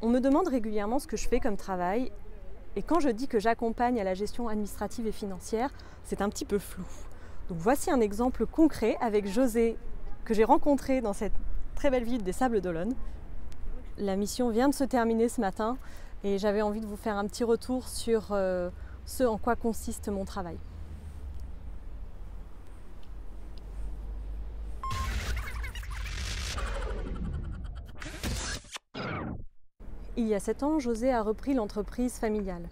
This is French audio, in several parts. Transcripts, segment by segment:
On me demande régulièrement ce que je fais comme travail et quand je dis que j'accompagne à la gestion administrative et financière, c'est un petit peu flou. Donc voici un exemple concret avec José que j'ai rencontré dans cette très belle ville des Sables d'Olonne. La mission vient de se terminer ce matin et j'avais envie de vous faire un petit retour sur euh, ce en quoi consiste mon travail. Il y a sept ans, José a repris l'entreprise familiale.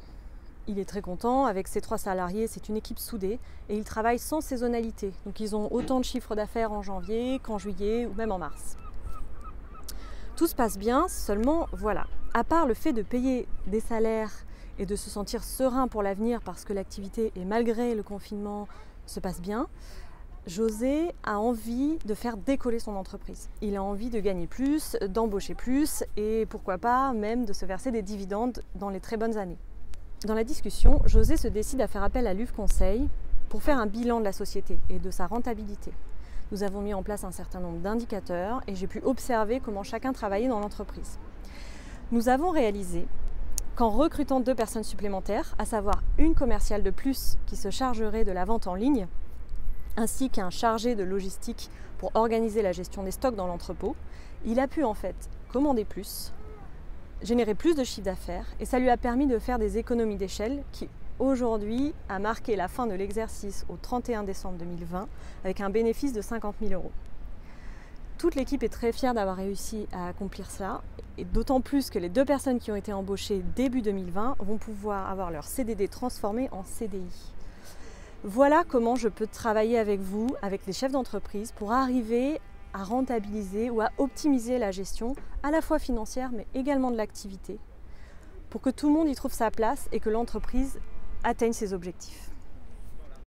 Il est très content, avec ses trois salariés, c'est une équipe soudée et ils travaillent sans saisonnalité. Donc ils ont autant de chiffres d'affaires en janvier qu'en juillet ou même en mars. Tout se passe bien, seulement voilà, à part le fait de payer des salaires et de se sentir serein pour l'avenir parce que l'activité et malgré le confinement se passe bien, José a envie de faire décoller son entreprise. Il a envie de gagner plus, d'embaucher plus et pourquoi pas même de se verser des dividendes dans les très bonnes années. Dans la discussion, José se décide à faire appel à l'UF Conseil pour faire un bilan de la société et de sa rentabilité. Nous avons mis en place un certain nombre d'indicateurs et j'ai pu observer comment chacun travaillait dans l'entreprise. Nous avons réalisé qu'en recrutant deux personnes supplémentaires, à savoir une commerciale de plus qui se chargerait de la vente en ligne, ainsi qu'un chargé de logistique pour organiser la gestion des stocks dans l'entrepôt, il a pu en fait commander plus, générer plus de chiffre d'affaires et ça lui a permis de faire des économies d'échelle qui aujourd'hui a marqué la fin de l'exercice au 31 décembre 2020 avec un bénéfice de 50 000 euros. Toute l'équipe est très fière d'avoir réussi à accomplir cela, et d'autant plus que les deux personnes qui ont été embauchées début 2020 vont pouvoir avoir leur CDD transformé en CDI. Voilà comment je peux travailler avec vous, avec les chefs d'entreprise, pour arriver à rentabiliser ou à optimiser la gestion, à la fois financière mais également de l'activité, pour que tout le monde y trouve sa place et que l'entreprise atteigne ses objectifs.